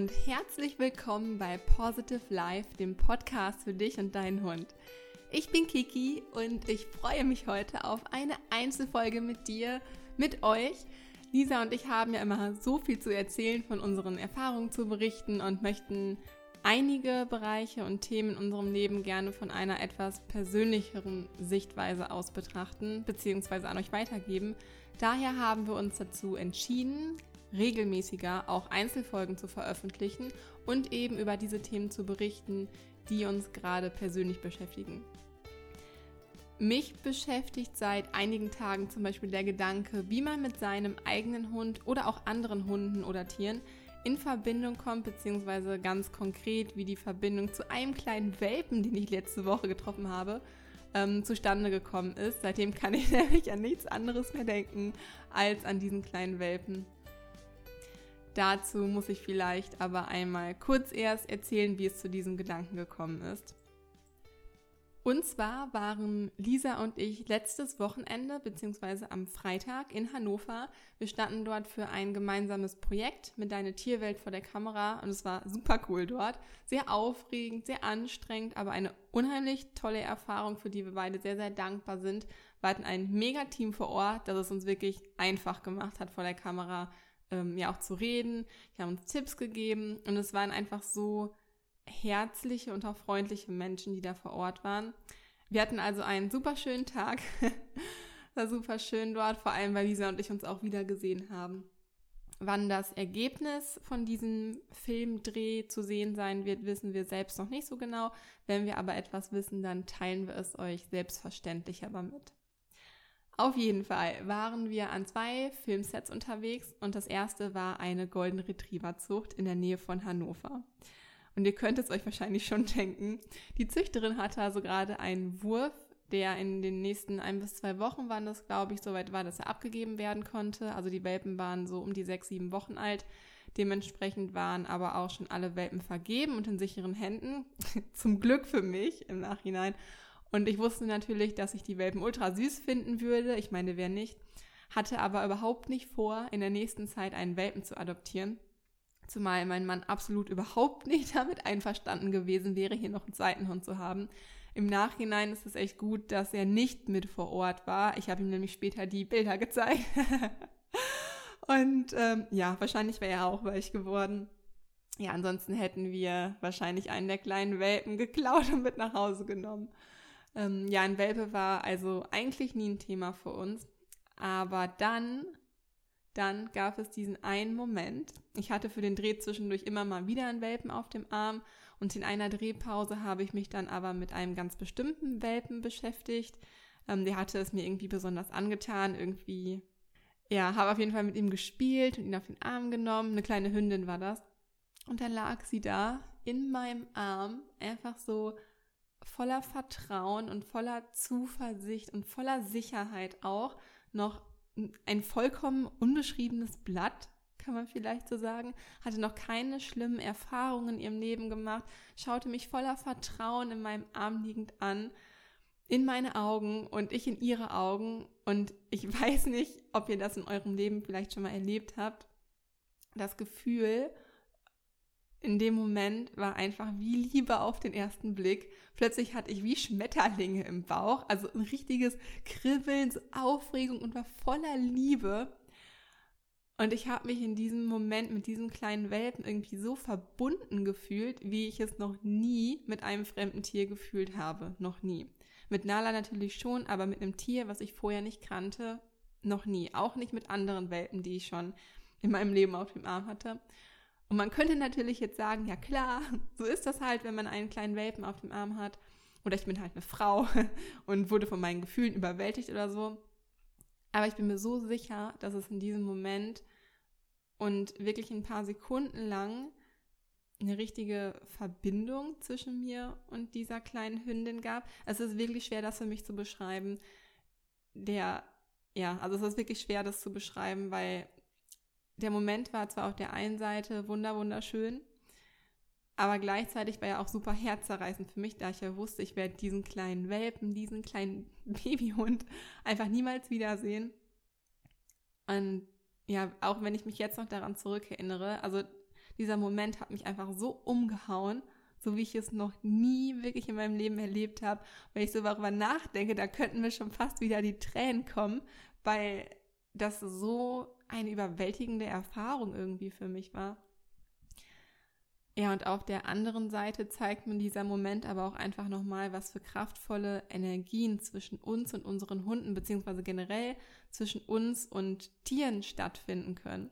und herzlich willkommen bei Positive Life, dem Podcast für dich und deinen Hund. Ich bin Kiki und ich freue mich heute auf eine Einzelfolge mit dir, mit euch. Lisa und ich haben ja immer so viel zu erzählen, von unseren Erfahrungen zu berichten und möchten einige Bereiche und Themen in unserem Leben gerne von einer etwas persönlicheren Sichtweise aus betrachten bzw. an euch weitergeben. Daher haben wir uns dazu entschieden, regelmäßiger auch Einzelfolgen zu veröffentlichen und eben über diese Themen zu berichten, die uns gerade persönlich beschäftigen. Mich beschäftigt seit einigen Tagen zum Beispiel der Gedanke, wie man mit seinem eigenen Hund oder auch anderen Hunden oder Tieren in Verbindung kommt, beziehungsweise ganz konkret, wie die Verbindung zu einem kleinen Welpen, den ich letzte Woche getroffen habe, ähm, zustande gekommen ist. Seitdem kann ich nämlich an nichts anderes mehr denken als an diesen kleinen Welpen. Dazu muss ich vielleicht aber einmal kurz erst erzählen, wie es zu diesem Gedanken gekommen ist. Und zwar waren Lisa und ich letztes Wochenende beziehungsweise am Freitag in Hannover. Wir standen dort für ein gemeinsames Projekt mit Deine Tierwelt vor der Kamera und es war super cool dort. Sehr aufregend, sehr anstrengend, aber eine unheimlich tolle Erfahrung, für die wir beide sehr, sehr dankbar sind. Wir hatten ein mega Team vor Ort, das es uns wirklich einfach gemacht hat, vor der Kamera ähm, ja auch zu reden. Die haben uns Tipps gegeben und es waren einfach so herzliche und auch freundliche Menschen, die da vor Ort waren. Wir hatten also einen super schönen Tag. War super schön dort, vor allem weil Lisa und ich uns auch wieder gesehen haben. Wann das Ergebnis von diesem Filmdreh zu sehen sein wird, wissen wir selbst noch nicht so genau. Wenn wir aber etwas wissen, dann teilen wir es euch selbstverständlich aber mit. Auf jeden Fall waren wir an zwei Filmsets unterwegs und das erste war eine Golden Retriever Zucht in der Nähe von Hannover. Und ihr könnt es euch wahrscheinlich schon denken, die Züchterin hatte also gerade einen Wurf, der in den nächsten ein bis zwei Wochen waren das, glaube ich, soweit war, dass er abgegeben werden konnte. Also die Welpen waren so um die sechs, sieben Wochen alt. Dementsprechend waren aber auch schon alle Welpen vergeben und in sicheren Händen. Zum Glück für mich im Nachhinein. Und ich wusste natürlich, dass ich die Welpen ultra süß finden würde. Ich meine, wer nicht. Hatte aber überhaupt nicht vor, in der nächsten Zeit einen Welpen zu adoptieren. Zumal mein Mann absolut überhaupt nicht damit einverstanden gewesen wäre, hier noch einen zweiten Hund zu haben. Im Nachhinein ist es echt gut, dass er nicht mit vor Ort war. Ich habe ihm nämlich später die Bilder gezeigt. Und ähm, ja, wahrscheinlich wäre er auch weich geworden. Ja, ansonsten hätten wir wahrscheinlich einen der kleinen Welpen geklaut und mit nach Hause genommen. Ähm, ja, ein Welpe war also eigentlich nie ein Thema für uns. Aber dann dann gab es diesen einen Moment. Ich hatte für den Dreh zwischendurch immer mal wieder einen Welpen auf dem Arm und in einer Drehpause habe ich mich dann aber mit einem ganz bestimmten Welpen beschäftigt. Ähm, der hatte es mir irgendwie besonders angetan, irgendwie, ja, habe auf jeden Fall mit ihm gespielt und ihn auf den Arm genommen. Eine kleine Hündin war das. Und dann lag sie da in meinem Arm, einfach so voller Vertrauen und voller Zuversicht und voller Sicherheit auch noch ein vollkommen unbeschriebenes Blatt, kann man vielleicht so sagen, hatte noch keine schlimmen Erfahrungen in ihrem Leben gemacht, schaute mich voller Vertrauen in meinem Arm liegend an, in meine Augen und ich in ihre Augen. Und ich weiß nicht, ob ihr das in eurem Leben vielleicht schon mal erlebt habt. Das Gefühl, in dem Moment war einfach wie Liebe auf den ersten Blick. Plötzlich hatte ich wie Schmetterlinge im Bauch, also ein richtiges Kribbeln, so Aufregung und war voller Liebe. Und ich habe mich in diesem Moment mit diesem kleinen Welpen irgendwie so verbunden gefühlt, wie ich es noch nie mit einem fremden Tier gefühlt habe. Noch nie. Mit Nala natürlich schon, aber mit einem Tier, was ich vorher nicht kannte, noch nie. Auch nicht mit anderen Welpen, die ich schon in meinem Leben auf dem Arm hatte. Und man könnte natürlich jetzt sagen, ja klar, so ist das halt, wenn man einen kleinen Welpen auf dem Arm hat. Oder ich bin halt eine Frau und wurde von meinen Gefühlen überwältigt oder so. Aber ich bin mir so sicher, dass es in diesem Moment und wirklich ein paar Sekunden lang eine richtige Verbindung zwischen mir und dieser kleinen Hündin gab. Es ist wirklich schwer, das für mich zu beschreiben. Der, ja, also es ist wirklich schwer, das zu beschreiben, weil der Moment war zwar auf der einen Seite wunder wunderschön, aber gleichzeitig war er auch super herzzerreißend für mich, da ich ja wusste, ich werde diesen kleinen Welpen, diesen kleinen Babyhund einfach niemals wiedersehen. Und ja, auch wenn ich mich jetzt noch daran zurückerinnere, also dieser Moment hat mich einfach so umgehauen, so wie ich es noch nie wirklich in meinem Leben erlebt habe. Wenn ich so darüber nachdenke, da könnten mir schon fast wieder die Tränen kommen, weil das so eine überwältigende Erfahrung irgendwie für mich war. Ja, und auf der anderen Seite zeigt mir dieser Moment aber auch einfach nochmal, was für kraftvolle Energien zwischen uns und unseren Hunden, beziehungsweise generell zwischen uns und Tieren stattfinden können.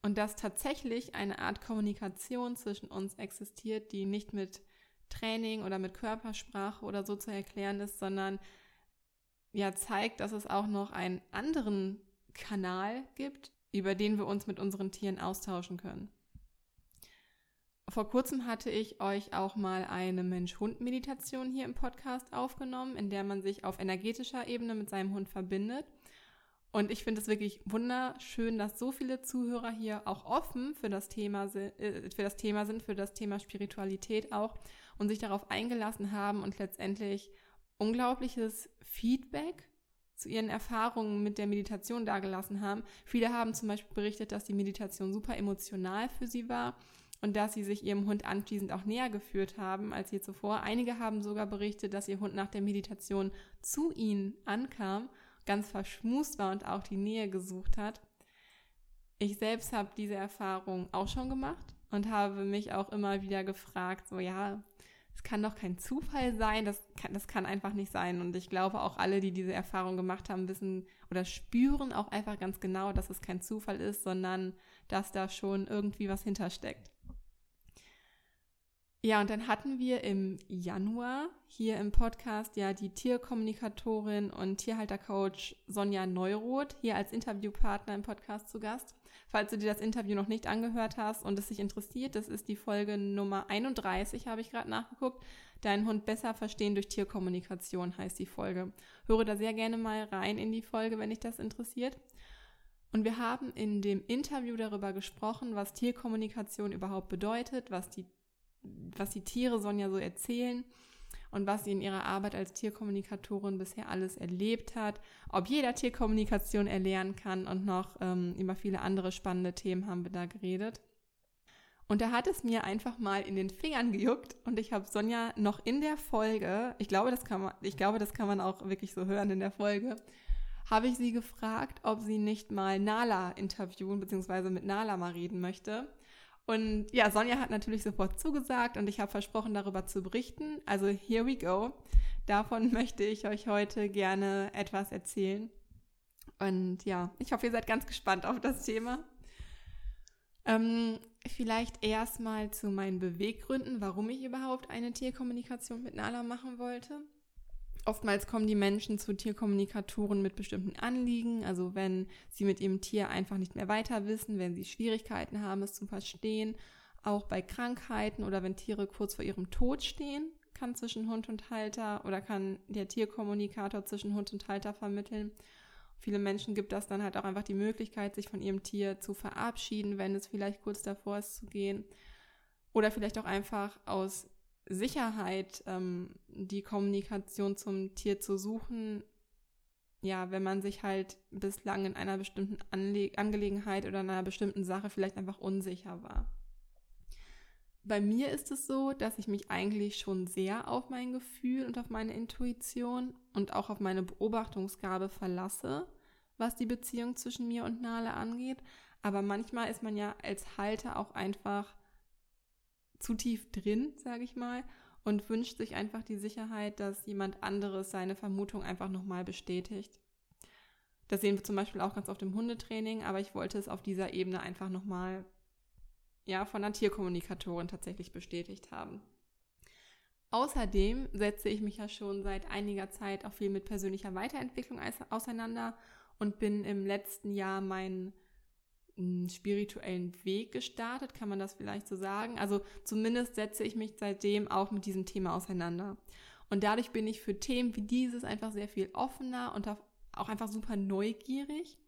Und dass tatsächlich eine Art Kommunikation zwischen uns existiert, die nicht mit Training oder mit Körpersprache oder so zu erklären ist, sondern ja zeigt, dass es auch noch einen anderen Kanal gibt, über den wir uns mit unseren Tieren austauschen können. Vor kurzem hatte ich euch auch mal eine Mensch-Hund-Meditation hier im Podcast aufgenommen, in der man sich auf energetischer Ebene mit seinem Hund verbindet. Und ich finde es wirklich wunderschön, dass so viele Zuhörer hier auch offen für das Thema, äh, für das Thema sind, für das Thema Spiritualität auch und sich darauf eingelassen haben und letztendlich unglaubliches Feedback zu ihren Erfahrungen mit der Meditation dargelassen haben. Viele haben zum Beispiel berichtet, dass die Meditation super emotional für sie war und dass sie sich ihrem Hund anschließend auch näher geführt haben als je zuvor. Einige haben sogar berichtet, dass ihr Hund nach der Meditation zu ihnen ankam, ganz verschmust war und auch die Nähe gesucht hat. Ich selbst habe diese Erfahrung auch schon gemacht und habe mich auch immer wieder gefragt, so ja, es kann doch kein Zufall sein, das kann, das kann einfach nicht sein. Und ich glaube auch alle, die diese Erfahrung gemacht haben, wissen oder spüren auch einfach ganz genau, dass es kein Zufall ist, sondern dass da schon irgendwie was hintersteckt. Ja, und dann hatten wir im Januar hier im Podcast ja die Tierkommunikatorin und Tierhaltercoach Sonja Neuroth hier als Interviewpartner im Podcast zu Gast. Falls du dir das Interview noch nicht angehört hast und es dich interessiert, das ist die Folge Nummer 31, habe ich gerade nachgeguckt. Deinen Hund besser verstehen durch Tierkommunikation heißt die Folge. Höre da sehr gerne mal rein in die Folge, wenn dich das interessiert. Und wir haben in dem Interview darüber gesprochen, was Tierkommunikation überhaupt bedeutet, was die was die Tiere Sonja so erzählen und was sie in ihrer Arbeit als Tierkommunikatorin bisher alles erlebt hat, ob jeder Tierkommunikation erlernen kann und noch ähm, über viele andere spannende Themen haben wir da geredet. Und da hat es mir einfach mal in den Fingern gejuckt und ich habe Sonja noch in der Folge, ich glaube, das kann man, ich glaube, das kann man auch wirklich so hören in der Folge, habe ich sie gefragt, ob sie nicht mal Nala interviewen bzw. mit Nala mal reden möchte. Und ja, Sonja hat natürlich sofort zugesagt und ich habe versprochen, darüber zu berichten. Also here we go. Davon möchte ich euch heute gerne etwas erzählen. Und ja, ich hoffe, ihr seid ganz gespannt auf das Thema. Ähm, vielleicht erstmal zu meinen Beweggründen, warum ich überhaupt eine Tierkommunikation mit Nala machen wollte. Oftmals kommen die Menschen zu Tierkommunikatoren mit bestimmten Anliegen, also wenn sie mit ihrem Tier einfach nicht mehr weiter wissen, wenn sie Schwierigkeiten haben, es zu verstehen, auch bei Krankheiten oder wenn Tiere kurz vor ihrem Tod stehen, kann zwischen Hund und Halter oder kann der Tierkommunikator zwischen Hund und Halter vermitteln. Viele Menschen gibt das dann halt auch einfach die Möglichkeit, sich von ihrem Tier zu verabschieden, wenn es vielleicht kurz davor ist zu gehen. Oder vielleicht auch einfach aus Sicherheit, ähm, die Kommunikation zum Tier zu suchen, ja, wenn man sich halt bislang in einer bestimmten Anle Angelegenheit oder in einer bestimmten Sache vielleicht einfach unsicher war. Bei mir ist es so, dass ich mich eigentlich schon sehr auf mein Gefühl und auf meine Intuition und auch auf meine Beobachtungsgabe verlasse, was die Beziehung zwischen mir und Nale angeht. Aber manchmal ist man ja als Halter auch einfach zu tief drin, sage ich mal, und wünscht sich einfach die Sicherheit, dass jemand anderes seine Vermutung einfach nochmal bestätigt. Das sehen wir zum Beispiel auch ganz oft im Hundetraining, aber ich wollte es auf dieser Ebene einfach nochmal ja, von einer Tierkommunikatorin tatsächlich bestätigt haben. Außerdem setze ich mich ja schon seit einiger Zeit auch viel mit persönlicher Weiterentwicklung auseinander und bin im letzten Jahr meinen einen spirituellen Weg gestartet, kann man das vielleicht so sagen. Also zumindest setze ich mich seitdem auch mit diesem Thema auseinander. Und dadurch bin ich für Themen wie dieses einfach sehr viel offener und auch einfach super neugierig,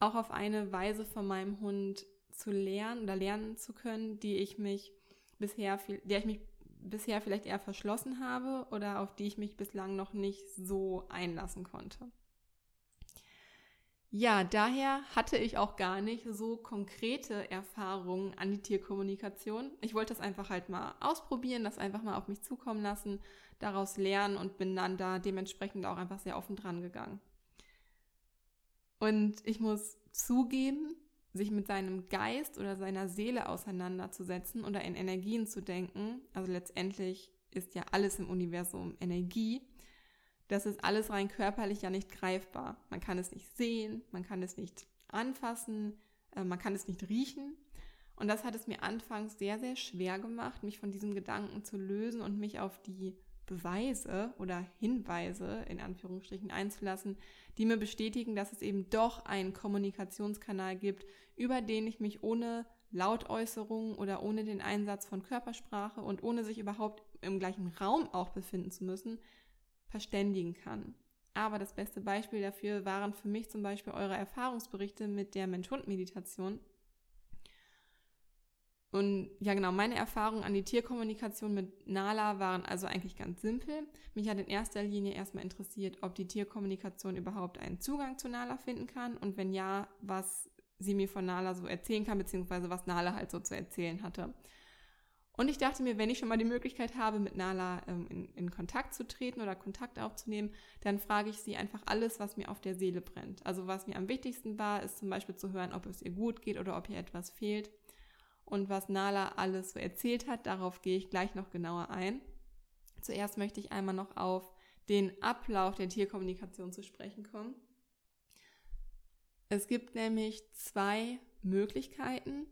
auch auf eine Weise von meinem Hund zu lernen oder lernen zu können, die ich mich bisher, der ich mich bisher vielleicht eher verschlossen habe oder auf die ich mich bislang noch nicht so einlassen konnte. Ja, daher hatte ich auch gar nicht so konkrete Erfahrungen an die Tierkommunikation. Ich wollte das einfach halt mal ausprobieren, das einfach mal auf mich zukommen lassen, daraus lernen und bin dann da dementsprechend auch einfach sehr offen dran gegangen. Und ich muss zugeben, sich mit seinem Geist oder seiner Seele auseinanderzusetzen oder in Energien zu denken, also letztendlich ist ja alles im Universum Energie, das ist alles rein körperlich ja nicht greifbar. Man kann es nicht sehen, man kann es nicht anfassen, äh, man kann es nicht riechen. Und das hat es mir anfangs sehr, sehr schwer gemacht, mich von diesem Gedanken zu lösen und mich auf die Beweise oder Hinweise in Anführungsstrichen einzulassen, die mir bestätigen, dass es eben doch einen Kommunikationskanal gibt, über den ich mich ohne Lautäußerungen oder ohne den Einsatz von Körpersprache und ohne sich überhaupt im gleichen Raum auch befinden zu müssen, verständigen kann. Aber das beste Beispiel dafür waren für mich zum Beispiel eure Erfahrungsberichte mit der Mensch-Hund-Meditation. Und ja, genau, meine Erfahrungen an die Tierkommunikation mit Nala waren also eigentlich ganz simpel. Mich hat in erster Linie erstmal interessiert, ob die Tierkommunikation überhaupt einen Zugang zu Nala finden kann und wenn ja, was sie mir von Nala so erzählen kann, beziehungsweise was Nala halt so zu erzählen hatte. Und ich dachte mir, wenn ich schon mal die Möglichkeit habe, mit Nala ähm, in, in, Kontakt zu treten oder Kontakt aufzunehmen, dann frage ich sie einfach alles, was mir auf der Seele brennt. Also was mir am wichtigsten war, ist zum Beispiel zu hören, ob es ihr gut geht oder ob ihr etwas fehlt. Und was Nala alles so erzählt hat, darauf gehe ich gleich noch genauer ein. Zuerst möchte ich einmal noch auf den Ablauf der Tierkommunikation zu sprechen kommen. Es gibt nämlich zwei Möglichkeiten,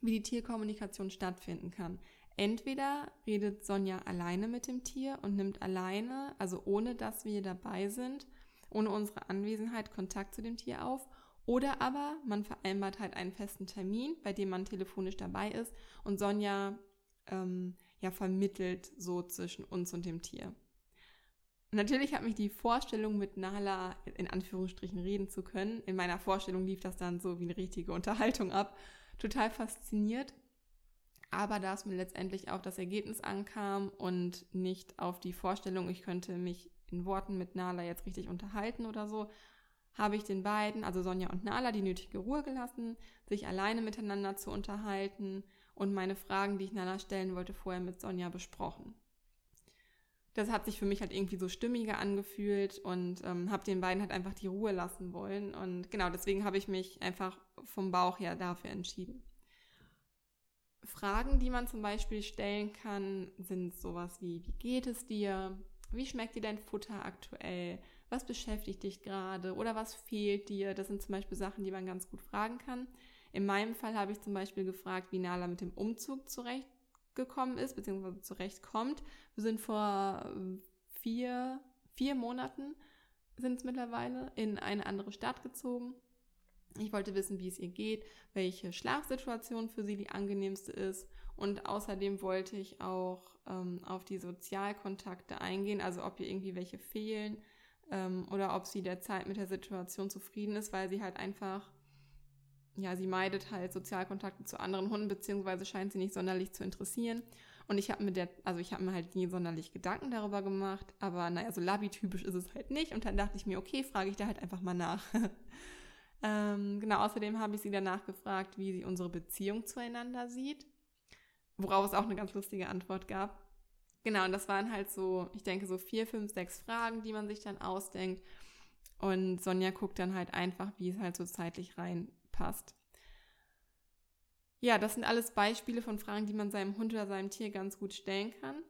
wie die Tierkommunikation stattfinden kann. Entweder redet Sonja alleine mit dem Tier und nimmt alleine, also ohne dass wir dabei sind, ohne unsere Anwesenheit Kontakt zu dem Tier auf. Oder aber man vereinbart halt einen festen Termin, bei dem man telefonisch dabei ist und Sonja ähm, ja vermittelt so zwischen uns und dem Tier. Natürlich hat mich die Vorstellung, mit Nala in Anführungsstrichen reden zu können. In meiner Vorstellung lief das dann so wie eine richtige Unterhaltung ab total fasziniert. Aber da es mir letztendlich auf das Ergebnis ankam und nicht auf die Vorstellung, ich könnte mich in Worten mit Nala jetzt richtig unterhalten oder so, habe ich den beiden, also Sonja und Nala, die nötige Ruhe gelassen, sich alleine miteinander zu unterhalten und meine Fragen, die ich Nala stellen wollte, vorher mit Sonja besprochen. Das hat sich für mich halt irgendwie so stimmiger angefühlt und ähm, habe den beiden halt einfach die Ruhe lassen wollen. Und genau deswegen habe ich mich einfach vom Bauch her dafür entschieden. Fragen, die man zum Beispiel stellen kann, sind sowas wie, wie geht es dir? Wie schmeckt dir dein Futter aktuell? Was beschäftigt dich gerade? Oder was fehlt dir? Das sind zum Beispiel Sachen, die man ganz gut fragen kann. In meinem Fall habe ich zum Beispiel gefragt, wie Nala mit dem Umzug zurechtgekommen ist, beziehungsweise zurechtkommt. Wir sind vor äh, vier, vier Monaten sind es mittlerweile in eine andere Stadt gezogen ich wollte wissen, wie es ihr geht, welche Schlafsituation für sie die angenehmste ist. Und außerdem wollte ich auch ähm, auf die Sozialkontakte eingehen, also ob ihr irgendwie welche fehlen ähm, oder ob sie derzeit mit der Situation zufrieden ist, weil sie halt einfach, ja, sie meidet halt Sozialkontakte zu anderen Hunden, beziehungsweise scheint sie nicht sonderlich zu interessieren. Und ich habe mir der, also ich habe mir halt nie sonderlich Gedanken darüber gemacht, aber naja, so Labi-typisch ist es halt nicht. Und dann dachte ich mir, okay, frage ich da halt einfach mal nach. Ähm, genau, außerdem habe ich sie danach gefragt, wie sie unsere Beziehung zueinander sieht, worauf es auch eine ganz lustige Antwort gab. Genau, und das waren halt so, ich denke, so vier, fünf, sechs Fragen, die man sich dann ausdenkt. Und Sonja guckt dann halt einfach, wie es halt so zeitlich reinpasst. Ja, das sind alles Beispiele von Fragen, die man seinem Hund oder seinem Tier ganz gut stellen kann.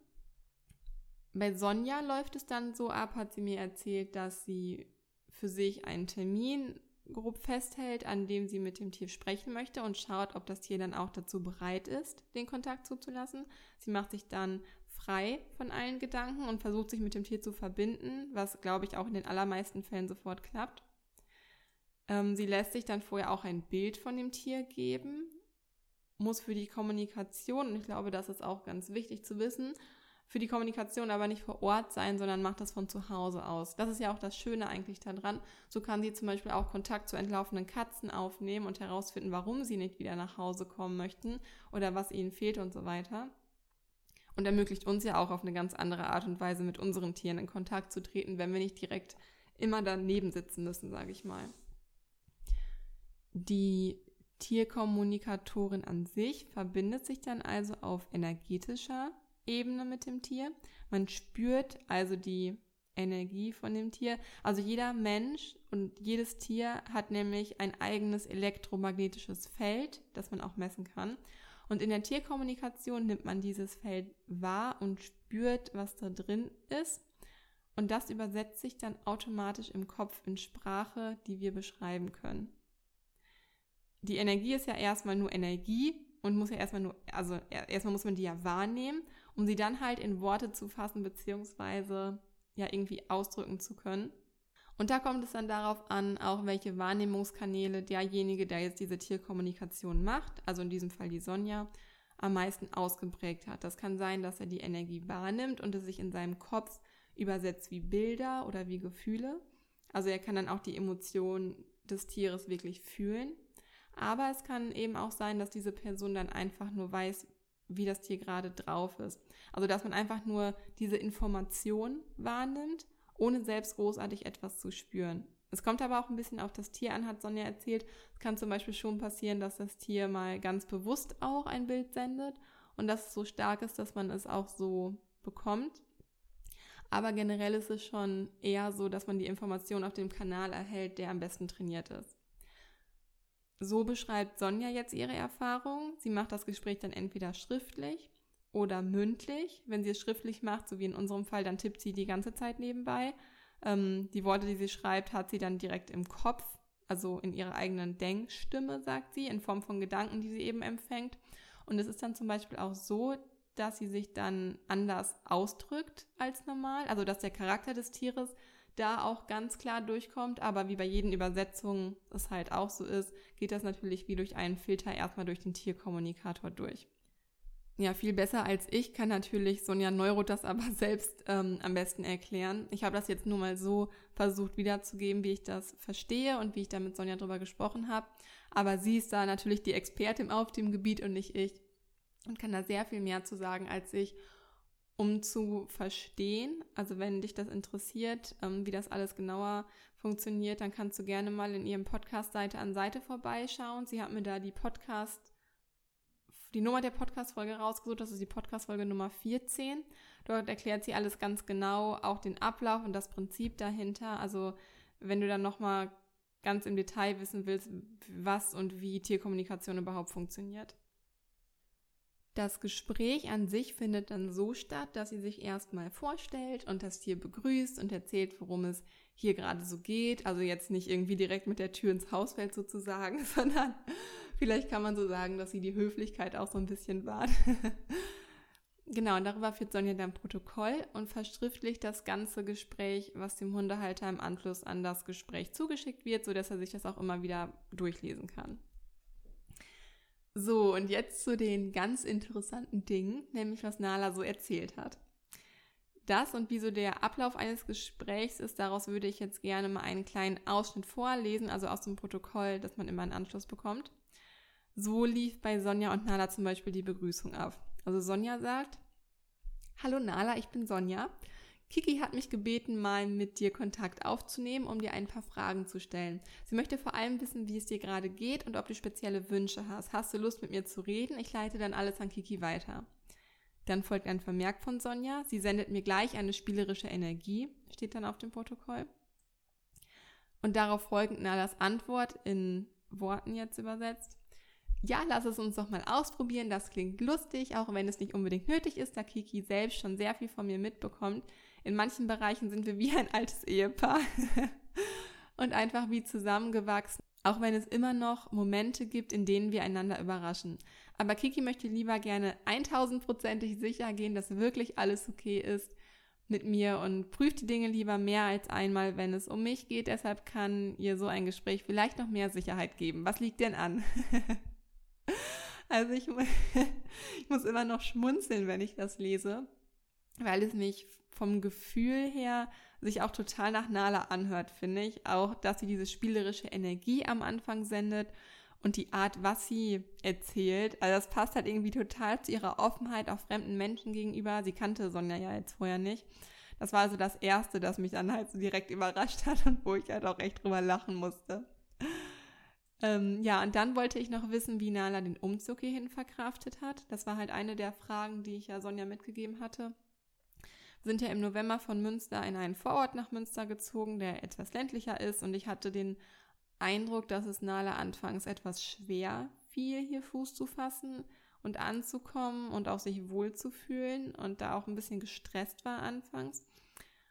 Bei Sonja läuft es dann so ab, hat sie mir erzählt, dass sie für sich einen Termin grob festhält, an dem sie mit dem Tier sprechen möchte und schaut, ob das Tier dann auch dazu bereit ist, den Kontakt zuzulassen. Sie macht sich dann frei von allen Gedanken und versucht sich mit dem Tier zu verbinden, was, glaube ich, auch in den allermeisten Fällen sofort klappt. Ähm, sie lässt sich dann vorher auch ein Bild von dem Tier geben, muss für die Kommunikation, und ich glaube, das ist auch ganz wichtig zu wissen, für die Kommunikation aber nicht vor Ort sein, sondern macht das von zu Hause aus. Das ist ja auch das Schöne eigentlich daran. So kann sie zum Beispiel auch Kontakt zu entlaufenen Katzen aufnehmen und herausfinden, warum sie nicht wieder nach Hause kommen möchten oder was ihnen fehlt und so weiter. Und ermöglicht uns ja auch auf eine ganz andere Art und Weise mit unseren Tieren in Kontakt zu treten, wenn wir nicht direkt immer daneben sitzen müssen, sage ich mal. Die Tierkommunikatorin an sich verbindet sich dann also auf energetischer Ebene mit dem Tier. Man spürt also die Energie von dem Tier. Also jeder Mensch und jedes Tier hat nämlich ein eigenes elektromagnetisches Feld, das man auch messen kann. Und in der Tierkommunikation nimmt man dieses Feld wahr und spürt, was da drin ist. Und das übersetzt sich dann automatisch im Kopf in Sprache, die wir beschreiben können. Die Energie ist ja erstmal nur Energie und muss ja erstmal nur, also erstmal muss man die ja wahrnehmen, um sie dann halt in Worte zu fassen, beziehungsweise ja irgendwie ausdrücken zu können. Und da kommt es dann darauf an, auch welche Wahrnehmungskanäle derjenige, der jetzt diese Tierkommunikation macht, also in diesem Fall die Sonja, am meisten ausgeprägt hat. Das kann sein, dass er die Energie wahrnimmt und es sich in seinem Kopf übersetzt wie Bilder oder wie Gefühle. Also er kann dann auch die Emotionen des Tieres wirklich fühlen. Aber es kann eben auch sein, dass diese Person dann einfach nur weiß, wie das Tier gerade drauf ist. Also dass man einfach nur diese Information wahrnimmt, ohne selbst großartig etwas zu spüren. Es kommt aber auch ein bisschen auf das Tier an, hat Sonja erzählt. Es kann zum Beispiel schon passieren, dass das Tier mal ganz bewusst auch ein Bild sendet und dass es so stark ist, dass man es auch so bekommt. Aber generell ist es schon eher so, dass man die Information auf dem Kanal erhält, der am besten trainiert ist. So beschreibt Sonja jetzt ihre Erfahrung. Sie macht das Gespräch dann entweder schriftlich oder mündlich. Wenn sie es schriftlich macht, so wie in unserem Fall, dann tippt sie die ganze Zeit nebenbei. Ähm, die Worte, die sie schreibt, hat sie dann direkt im Kopf, also in ihrer eigenen Denkstimme, sagt sie, in Form von Gedanken, die sie eben empfängt. Und es ist dann zum Beispiel auch so, dass sie sich dann anders ausdrückt als normal, also dass der Charakter des Tieres da auch ganz klar durchkommt. Aber wie bei jeden Übersetzungen es halt auch so ist, geht das natürlich wie durch einen Filter erstmal durch den Tierkommunikator durch. Ja, viel besser als ich kann natürlich Sonja Neuroth das aber selbst ähm, am besten erklären. Ich habe das jetzt nur mal so versucht wiederzugeben, wie ich das verstehe und wie ich da mit Sonja drüber gesprochen habe. Aber sie ist da natürlich die Expertin auf dem Gebiet und nicht ich und kann da sehr viel mehr zu sagen als ich um zu verstehen, also wenn dich das interessiert, ähm, wie das alles genauer funktioniert, dann kannst du gerne mal in ihrem Podcast Seite an Seite vorbeischauen. Sie hat mir da die Podcast, die Nummer der Podcast-Folge rausgesucht, das ist die Podcast-Folge Nummer 14. Dort erklärt sie alles ganz genau, auch den Ablauf und das Prinzip dahinter. Also wenn du dann nochmal ganz im Detail wissen willst, was und wie Tierkommunikation überhaupt funktioniert. Das Gespräch an sich findet dann so statt, dass sie sich erstmal vorstellt und das Tier begrüßt und erzählt, worum es hier gerade so geht. Also jetzt nicht irgendwie direkt mit der Tür ins Haus fällt sozusagen, sondern vielleicht kann man so sagen, dass sie die Höflichkeit auch so ein bisschen wahrt. genau, und darüber führt Sonja dann Protokoll und verschriftlicht das ganze Gespräch, was dem Hundehalter im Anschluss an das Gespräch zugeschickt wird, sodass er sich das auch immer wieder durchlesen kann. So, und jetzt zu den ganz interessanten Dingen, nämlich was Nala so erzählt hat. Das und wie so der Ablauf eines Gesprächs ist, daraus würde ich jetzt gerne mal einen kleinen Ausschnitt vorlesen, also aus dem Protokoll, das man immer in Anschluss bekommt. So lief bei Sonja und Nala zum Beispiel die Begrüßung ab. Also Sonja sagt, Hallo Nala, ich bin Sonja. Kiki hat mich gebeten, mal mit dir Kontakt aufzunehmen, um dir ein paar Fragen zu stellen. Sie möchte vor allem wissen, wie es dir gerade geht und ob du spezielle Wünsche hast. Hast du Lust, mit mir zu reden? Ich leite dann alles an Kiki weiter. Dann folgt ein Vermerk von Sonja. Sie sendet mir gleich eine spielerische Energie, steht dann auf dem Protokoll. Und darauf folgend Nalas Antwort in Worten jetzt übersetzt. Ja, lass es uns doch mal ausprobieren. Das klingt lustig, auch wenn es nicht unbedingt nötig ist, da Kiki selbst schon sehr viel von mir mitbekommt. In manchen Bereichen sind wir wie ein altes Ehepaar und einfach wie zusammengewachsen, auch wenn es immer noch Momente gibt, in denen wir einander überraschen. Aber Kiki möchte lieber gerne 1000%ig sicher gehen, dass wirklich alles okay ist mit mir und prüft die Dinge lieber mehr als einmal, wenn es um mich geht. Deshalb kann ihr so ein Gespräch vielleicht noch mehr Sicherheit geben. Was liegt denn an? also ich, ich muss immer noch schmunzeln, wenn ich das lese, weil es mich vom Gefühl her sich auch total nach Nala anhört, finde ich. Auch, dass sie diese spielerische Energie am Anfang sendet und die Art, was sie erzählt. Also das passt halt irgendwie total zu ihrer Offenheit auch fremden Menschen gegenüber. Sie kannte Sonja ja jetzt vorher nicht. Das war also das Erste, das mich dann halt so direkt überrascht hat und wo ich halt auch echt drüber lachen musste. Ähm, ja, und dann wollte ich noch wissen, wie Nala den Umzug hierhin verkraftet hat. Das war halt eine der Fragen, die ich ja Sonja mitgegeben hatte. Sind ja im November von Münster in einen Vorort nach Münster gezogen, der etwas ländlicher ist. Und ich hatte den Eindruck, dass es Nala anfangs etwas schwer fiel, hier Fuß zu fassen und anzukommen und auch sich wohlzufühlen und da auch ein bisschen gestresst war anfangs.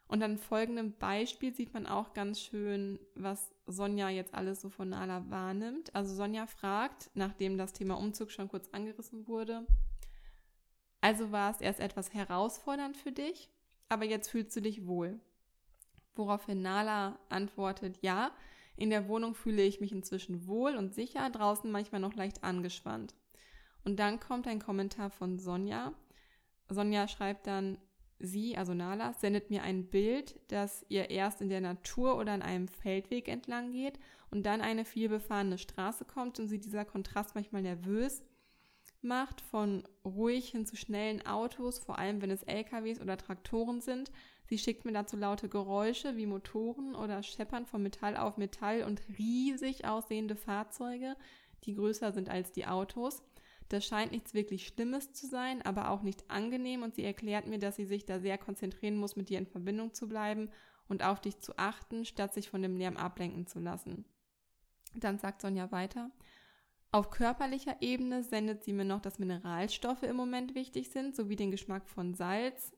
Und an folgendem Beispiel sieht man auch ganz schön, was Sonja jetzt alles so von Nala wahrnimmt. Also Sonja fragt, nachdem das Thema Umzug schon kurz angerissen wurde, also war es erst etwas herausfordernd für dich, aber jetzt fühlst du dich wohl. Woraufhin Nala antwortet, ja, in der Wohnung fühle ich mich inzwischen wohl und sicher, draußen manchmal noch leicht angespannt. Und dann kommt ein Kommentar von Sonja. Sonja schreibt dann, sie, also Nala, sendet mir ein Bild, das ihr erst in der Natur oder an einem Feldweg entlang geht und dann eine viel befahrene Straße kommt und sie dieser Kontrast manchmal nervös macht, von ruhig hin zu schnellen Autos, vor allem wenn es LKWs oder Traktoren sind. Sie schickt mir dazu laute Geräusche wie Motoren oder Scheppern von Metall auf Metall und riesig aussehende Fahrzeuge, die größer sind als die Autos. Das scheint nichts wirklich Schlimmes zu sein, aber auch nicht angenehm und sie erklärt mir, dass sie sich da sehr konzentrieren muss, mit dir in Verbindung zu bleiben und auf dich zu achten, statt sich von dem Lärm ablenken zu lassen. Dann sagt Sonja weiter. Auf körperlicher Ebene sendet sie mir noch, dass Mineralstoffe im Moment wichtig sind, sowie den Geschmack von Salz.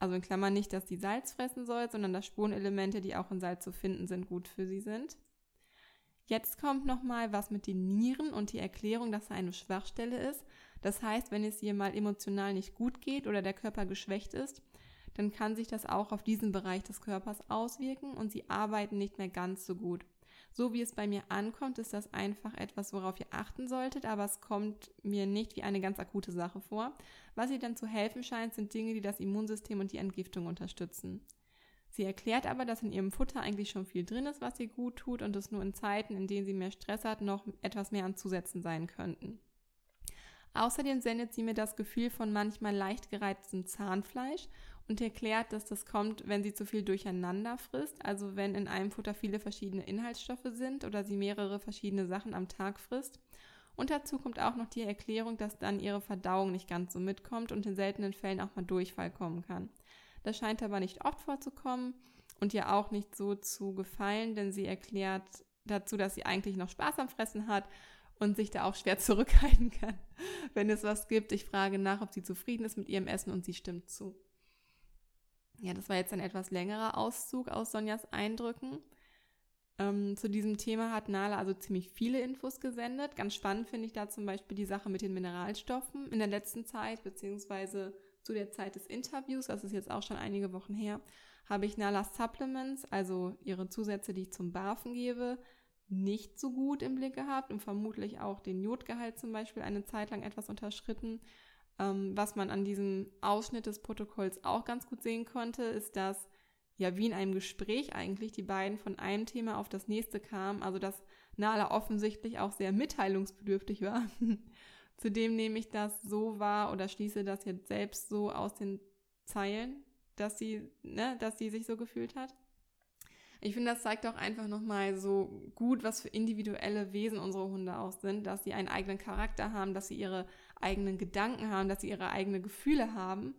Also in Klammern nicht, dass sie Salz fressen soll, sondern dass Spurenelemente, die auch in Salz zu finden sind, gut für sie sind. Jetzt kommt nochmal was mit den Nieren und die Erklärung, dass er eine Schwachstelle ist. Das heißt, wenn es ihr mal emotional nicht gut geht oder der Körper geschwächt ist, dann kann sich das auch auf diesen Bereich des Körpers auswirken und sie arbeiten nicht mehr ganz so gut. So wie es bei mir ankommt, ist das einfach etwas, worauf ihr achten solltet, aber es kommt mir nicht wie eine ganz akute Sache vor. Was ihr dann zu helfen scheint, sind Dinge, die das Immunsystem und die Entgiftung unterstützen. Sie erklärt aber, dass in ihrem Futter eigentlich schon viel drin ist, was ihr gut tut und es nur in Zeiten, in denen sie mehr Stress hat, noch etwas mehr an Zusätzen sein könnten. Außerdem sendet sie mir das Gefühl von manchmal leicht gereiztem Zahnfleisch und erklärt, dass das kommt, wenn sie zu viel durcheinander frisst, also wenn in einem Futter viele verschiedene Inhaltsstoffe sind oder sie mehrere verschiedene Sachen am Tag frisst. Und dazu kommt auch noch die Erklärung, dass dann ihre Verdauung nicht ganz so mitkommt und in seltenen Fällen auch mal Durchfall kommen kann. Das scheint aber nicht oft vorzukommen und ihr auch nicht so zu gefallen, denn sie erklärt dazu, dass sie eigentlich noch Spaß am Fressen hat und sich da auch schwer zurückhalten kann, wenn es was gibt. Ich frage nach, ob sie zufrieden ist mit ihrem Essen und sie stimmt zu. Ja, das war jetzt ein etwas längerer Auszug aus Sonjas Eindrücken. Ähm, zu diesem Thema hat Nala also ziemlich viele Infos gesendet. Ganz spannend finde ich da zum Beispiel die Sache mit den Mineralstoffen in der letzten Zeit, beziehungsweise zu der Zeit des Interviews, das ist jetzt auch schon einige Wochen her, habe ich Nalas Supplements, also ihre Zusätze, die ich zum Barfen gebe, nicht so gut im Blick gehabt und vermutlich auch den Jodgehalt zum Beispiel eine Zeit lang etwas unterschritten. Ähm, was man an diesem Ausschnitt des Protokolls auch ganz gut sehen konnte, ist, dass ja wie in einem Gespräch eigentlich die beiden von einem Thema auf das nächste kamen, also dass Nala offensichtlich auch sehr mitteilungsbedürftig war Zudem nehme ich das so wahr oder schließe das jetzt selbst so aus den Zeilen, dass sie, ne, dass sie sich so gefühlt hat. Ich finde, das zeigt auch einfach nochmal so gut, was für individuelle Wesen unsere Hunde auch sind, dass sie einen eigenen Charakter haben, dass sie ihre eigenen Gedanken haben, dass sie ihre eigenen Gefühle haben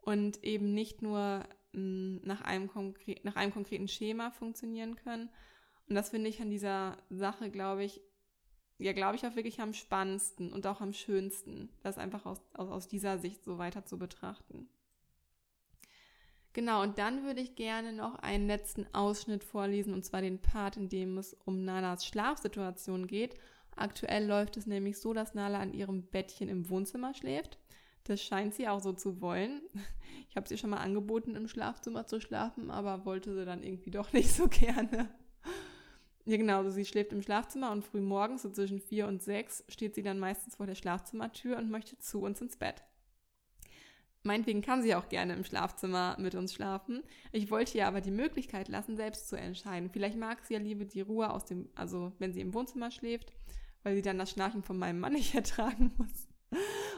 und eben nicht nur mh, mm, nach, einem nach einem konkreten Schema funktionieren können. Und das finde ich an dieser Sache, glaube ich, ja, glaube ich, auch wirklich am spannendsten und auch am schönsten, das einfach aus, aus, aus dieser Sicht so weiter zu betrachten. Genau, und dann würde ich gerne noch einen letzten Ausschnitt vorlesen, und zwar den Part, in dem es um Nalas Schlafsituation geht. Aktuell läuft es nämlich so, dass Nala an ihrem Bettchen im Wohnzimmer schläft. Das scheint sie auch so zu wollen. Ich habe sie schon mal angeboten, im Schlafzimmer zu schlafen, aber wollte sie dann irgendwie doch nicht so gerne. Ja, genau. Also sie schläft im Schlafzimmer und früh morgens, so zwischen vier und sechs, steht sie dann meistens vor der Schlafzimmertür und möchte zu uns ins Bett. Meinetwegen kann sie auch gerne im Schlafzimmer mit uns schlafen. Ich wollte ihr aber die Möglichkeit lassen, selbst zu entscheiden. Vielleicht mag sie ja lieber die Ruhe aus dem, also wenn sie im Wohnzimmer schläft, weil sie dann das Schnarchen von meinem Mann nicht ertragen muss.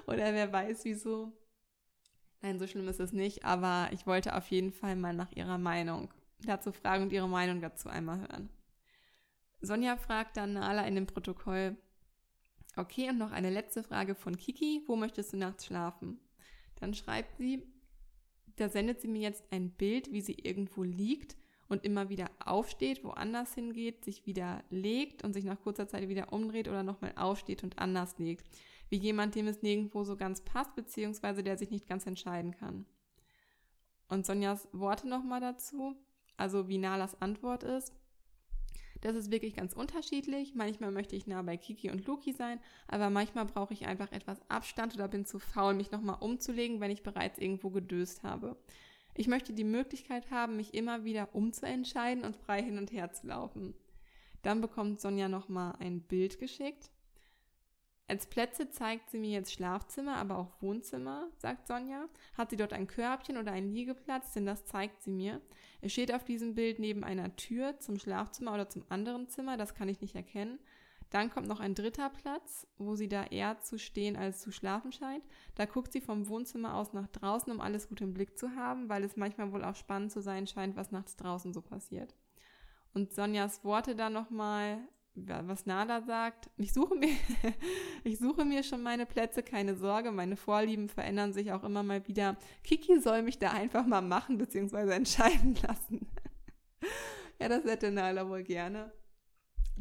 Oder wer weiß wieso. Nein, so schlimm ist es nicht, aber ich wollte auf jeden Fall mal nach ihrer Meinung dazu fragen und ihre Meinung dazu einmal hören. Sonja fragt dann Nala in dem Protokoll, okay, und noch eine letzte Frage von Kiki, wo möchtest du nachts schlafen? Dann schreibt sie, da sendet sie mir jetzt ein Bild, wie sie irgendwo liegt und immer wieder aufsteht, woanders hingeht, sich wieder legt und sich nach kurzer Zeit wieder umdreht oder nochmal aufsteht und anders legt. Wie jemand, dem es nirgendwo so ganz passt, beziehungsweise der sich nicht ganz entscheiden kann. Und Sonjas Worte nochmal dazu, also wie Nalas Antwort ist. Das ist wirklich ganz unterschiedlich. Manchmal möchte ich nah bei Kiki und Luki sein, aber manchmal brauche ich einfach etwas Abstand oder bin zu faul, mich nochmal umzulegen, wenn ich bereits irgendwo gedöst habe. Ich möchte die Möglichkeit haben, mich immer wieder umzuentscheiden und frei hin und her zu laufen. Dann bekommt Sonja nochmal ein Bild geschickt. Als Plätze zeigt sie mir jetzt Schlafzimmer, aber auch Wohnzimmer, sagt Sonja. Hat sie dort ein Körbchen oder einen Liegeplatz, denn das zeigt sie mir. Es steht auf diesem Bild neben einer Tür zum Schlafzimmer oder zum anderen Zimmer, das kann ich nicht erkennen. Dann kommt noch ein dritter Platz, wo sie da eher zu stehen als zu schlafen scheint. Da guckt sie vom Wohnzimmer aus nach draußen, um alles gut im Blick zu haben, weil es manchmal wohl auch spannend zu sein scheint, was nachts draußen so passiert. Und Sonjas Worte dann nochmal, was Nada sagt, ich suche mir, ich suche mir schon meine Plätze, keine Sorge, meine Vorlieben verändern sich auch immer mal wieder. Kiki soll mich da einfach mal machen bzw. entscheiden lassen. ja, das hätte Nala wohl gerne.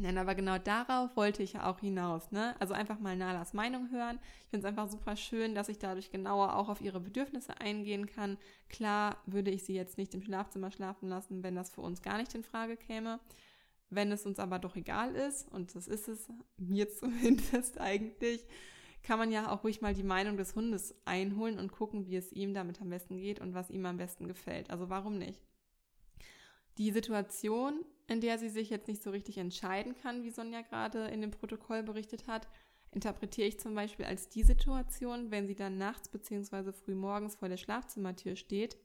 Nein, aber genau darauf wollte ich ja auch hinaus, ne? Also einfach mal Nalas Meinung hören. Ich finde es einfach super schön, dass ich dadurch genauer auch auf ihre Bedürfnisse eingehen kann. Klar würde ich sie jetzt nicht im Schlafzimmer schlafen lassen, wenn das für uns gar nicht in Frage käme. Wenn es uns aber doch egal ist, und das ist es mir zumindest eigentlich, kann man ja auch ruhig mal die Meinung des Hundes einholen und gucken, wie es ihm damit am besten geht und was ihm am besten gefällt. Also warum nicht? Die Situation, in der sie sich jetzt nicht so richtig entscheiden kann, wie Sonja gerade in dem Protokoll berichtet hat, interpretiere ich zum Beispiel als die Situation, wenn sie dann nachts bzw. früh morgens vor der Schlafzimmertür steht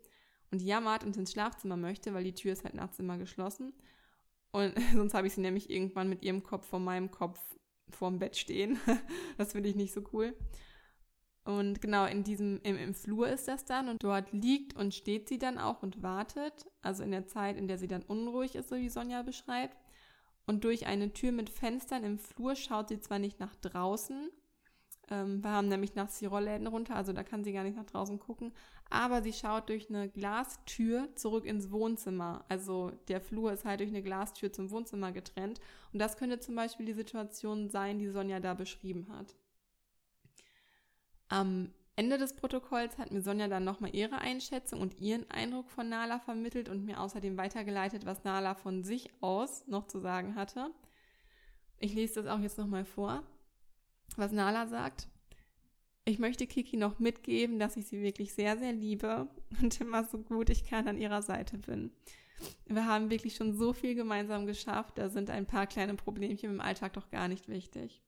und jammert und ins Schlafzimmer möchte, weil die Tür ist halt nachts immer geschlossen und sonst habe ich sie nämlich irgendwann mit ihrem Kopf vor meinem Kopf vorm Bett stehen. das finde ich nicht so cool. Und genau in diesem, im, im Flur ist das dann und dort liegt und steht sie dann auch und wartet. Also in der Zeit, in der sie dann unruhig ist, so wie Sonja beschreibt. Und durch eine Tür mit Fenstern im Flur schaut sie zwar nicht nach draußen, ähm, wir haben nämlich nachts die Rollläden runter, also da kann sie gar nicht nach draußen gucken. Aber sie schaut durch eine Glastür zurück ins Wohnzimmer. Also der Flur ist halt durch eine Glastür zum Wohnzimmer getrennt. Und das könnte zum Beispiel die Situation sein, die Sonja da beschrieben hat. Am Ende des Protokolls hat mir Sonja dann nochmal ihre Einschätzung und ihren Eindruck von Nala vermittelt und mir außerdem weitergeleitet, was Nala von sich aus noch zu sagen hatte. Ich lese das auch jetzt nochmal vor was Nala sagt. Ich möchte Kiki noch mitgeben, dass ich sie wirklich sehr, sehr liebe und immer so gut ich kann an ihrer Seite bin. Wir haben wirklich schon so viel gemeinsam geschafft, da sind ein paar kleine Problemchen im Alltag doch gar nicht wichtig.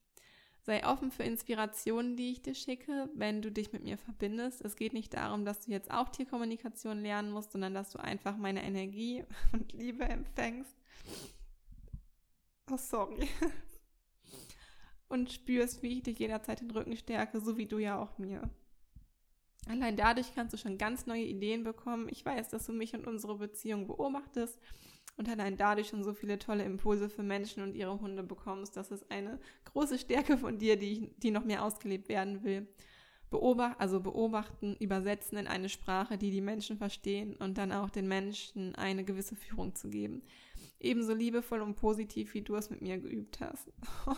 Sei offen für Inspirationen, die ich dir schicke, wenn du dich mit mir verbindest. Es geht nicht darum, dass du jetzt auch Tierkommunikation lernen musst, sondern dass du einfach meine Energie und Liebe empfängst. Oh, sorry und spürst, wie ich dich jederzeit den Rücken stärke, so wie du ja auch mir. Allein dadurch kannst du schon ganz neue Ideen bekommen. Ich weiß, dass du mich und unsere Beziehung beobachtest und allein dadurch schon so viele tolle Impulse für Menschen und ihre Hunde bekommst. Das ist eine große Stärke von dir, die, die noch mehr ausgelebt werden will. Beobacht, also beobachten, übersetzen in eine Sprache, die die Menschen verstehen und dann auch den Menschen eine gewisse Führung zu geben. Ebenso liebevoll und positiv, wie du es mit mir geübt hast.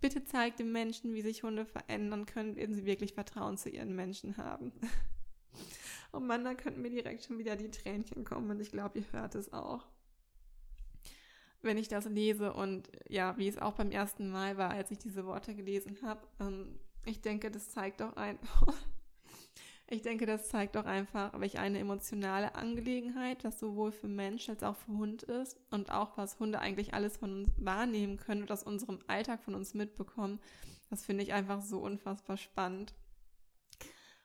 Bitte zeigt den Menschen, wie sich Hunde verändern können, wenn sie wirklich Vertrauen zu ihren Menschen haben. Oh Mann, da könnten mir direkt schon wieder die Tränchen kommen und ich glaube, ihr hört es auch. Wenn ich das lese und ja, wie es auch beim ersten Mal war, als ich diese Worte gelesen habe, ähm, ich denke, das zeigt doch ein, Ich denke, das zeigt auch einfach, welch eine emotionale Angelegenheit das sowohl für Mensch als auch für Hund ist und auch was Hunde eigentlich alles von uns wahrnehmen können und aus unserem Alltag von uns mitbekommen. Das finde ich einfach so unfassbar spannend.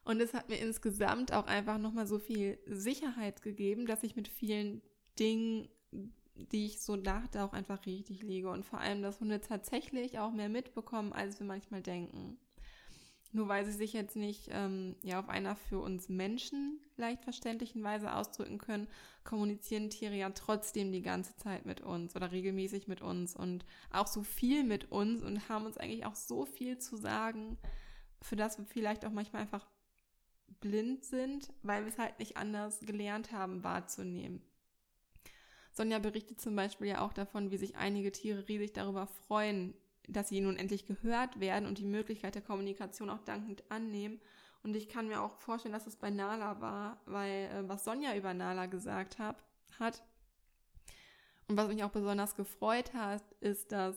Und es hat mir insgesamt auch einfach nochmal so viel Sicherheit gegeben, dass ich mit vielen Dingen, die ich so dachte, auch einfach richtig liege. Und vor allem, dass Hunde tatsächlich auch mehr mitbekommen, als wir manchmal denken. nur weil sie sich jetzt nicht ähm, ja auf einer für uns Menschen leicht verständlichen Weise ausdrücken können, kommunizieren Tiere ja trotzdem die ganze Zeit mit uns oder regelmäßig mit uns und auch so viel mit uns und haben uns eigentlich auch so viel zu sagen, für das wir vielleicht auch manchmal einfach blind sind, weil wir es halt nicht anders gelernt haben wahrzunehmen. Sonja berichtet zum Beispiel ja auch davon, wie sich einige Tiere riesig darüber freuen, dass sie nun endlich gehört werden und die Möglichkeit der Kommunikation auch dankend annehmen. Und ich kann mir auch vorstellen, dass es bei Nala war, weil äh, was Sonja über Nala gesagt hab, hat und was mich auch besonders gefreut hat, ist, dass,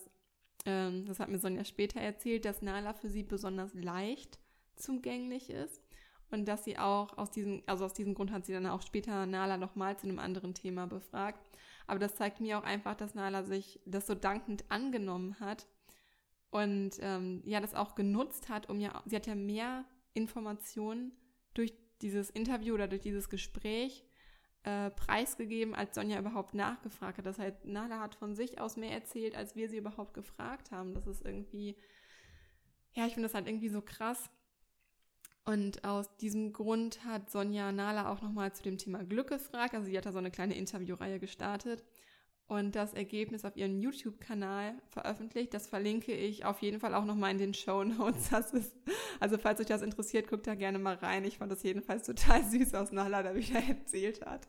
ähm, das hat mir Sonja später erzählt, dass Nala für sie besonders leicht zugänglich ist und dass sie auch aus diesem, also aus diesem Grund hat sie dann auch später Nala nochmal zu einem anderen Thema befragt. Aber das zeigt mir auch einfach, dass Nala sich das so dankend angenommen hat und ähm, ja, das auch genutzt hat, um ja, sie hat ja mehr Informationen durch dieses Interview oder durch dieses Gespräch äh, preisgegeben, als Sonja überhaupt nachgefragt hat. Das heißt, Nala hat von sich aus mehr erzählt, als wir sie überhaupt gefragt haben. Das ist irgendwie, ja, ich finde das halt irgendwie so krass. Und aus diesem Grund hat Sonja Nala auch nochmal zu dem Thema Glück gefragt. Also sie hat da so eine kleine Interviewreihe gestartet und das Ergebnis auf ihren YouTube-Kanal veröffentlicht. Das verlinke ich auf jeden Fall auch nochmal in den Show Notes. Ist, also falls euch das interessiert, guckt da gerne mal rein. Ich fand das jedenfalls total süß, was Nala da wieder erzählt hat.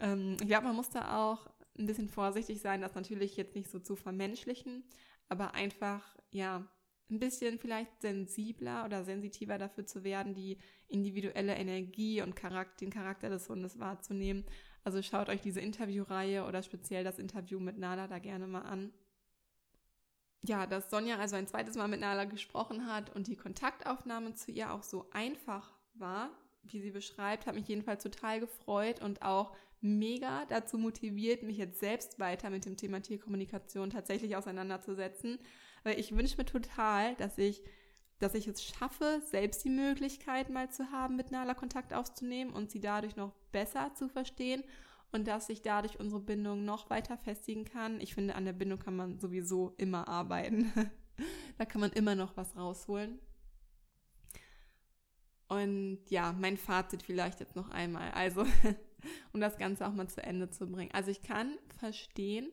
Ähm, ich glaube, man muss da auch ein bisschen vorsichtig sein, das natürlich jetzt nicht so zu vermenschlichen, aber einfach, ja, ein bisschen vielleicht sensibler oder sensitiver dafür zu werden, die individuelle Energie und Charakter, den Charakter des Hundes wahrzunehmen also schaut euch diese Interviewreihe oder speziell das Interview mit Nala da gerne mal an. Ja, dass Sonja also ein zweites Mal mit Nala gesprochen hat und die Kontaktaufnahme zu ihr auch so einfach war, wie sie beschreibt, hat mich jedenfalls total gefreut und auch mega dazu motiviert, mich jetzt selbst weiter mit dem Thema Tierkommunikation tatsächlich auseinanderzusetzen. Weil ich wünsche mir total, dass ich dass ich es schaffe, selbst die Möglichkeit mal zu haben, mit Nala Kontakt aufzunehmen und sie dadurch noch besser zu verstehen und dass ich dadurch unsere Bindung noch weiter festigen kann. Ich finde, an der Bindung kann man sowieso immer arbeiten. da kann man immer noch was rausholen. Und ja, mein Fazit vielleicht jetzt noch einmal. Also, um das Ganze auch mal zu Ende zu bringen. Also ich kann verstehen,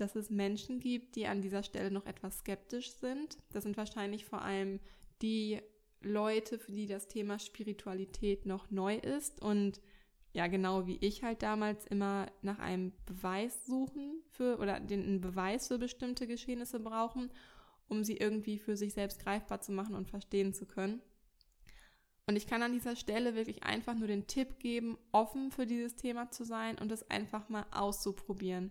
dass es Menschen gibt, die an dieser Stelle noch etwas skeptisch sind. Das sind wahrscheinlich vor allem die Leute, für die das Thema Spiritualität noch neu ist und ja, genau wie ich halt damals immer nach einem Beweis suchen für oder den einen Beweis für bestimmte Geschehnisse brauchen, um sie irgendwie für sich selbst greifbar zu machen und verstehen zu können. Und ich kann an dieser Stelle wirklich einfach nur den Tipp geben, offen für dieses Thema zu sein und es einfach mal auszuprobieren.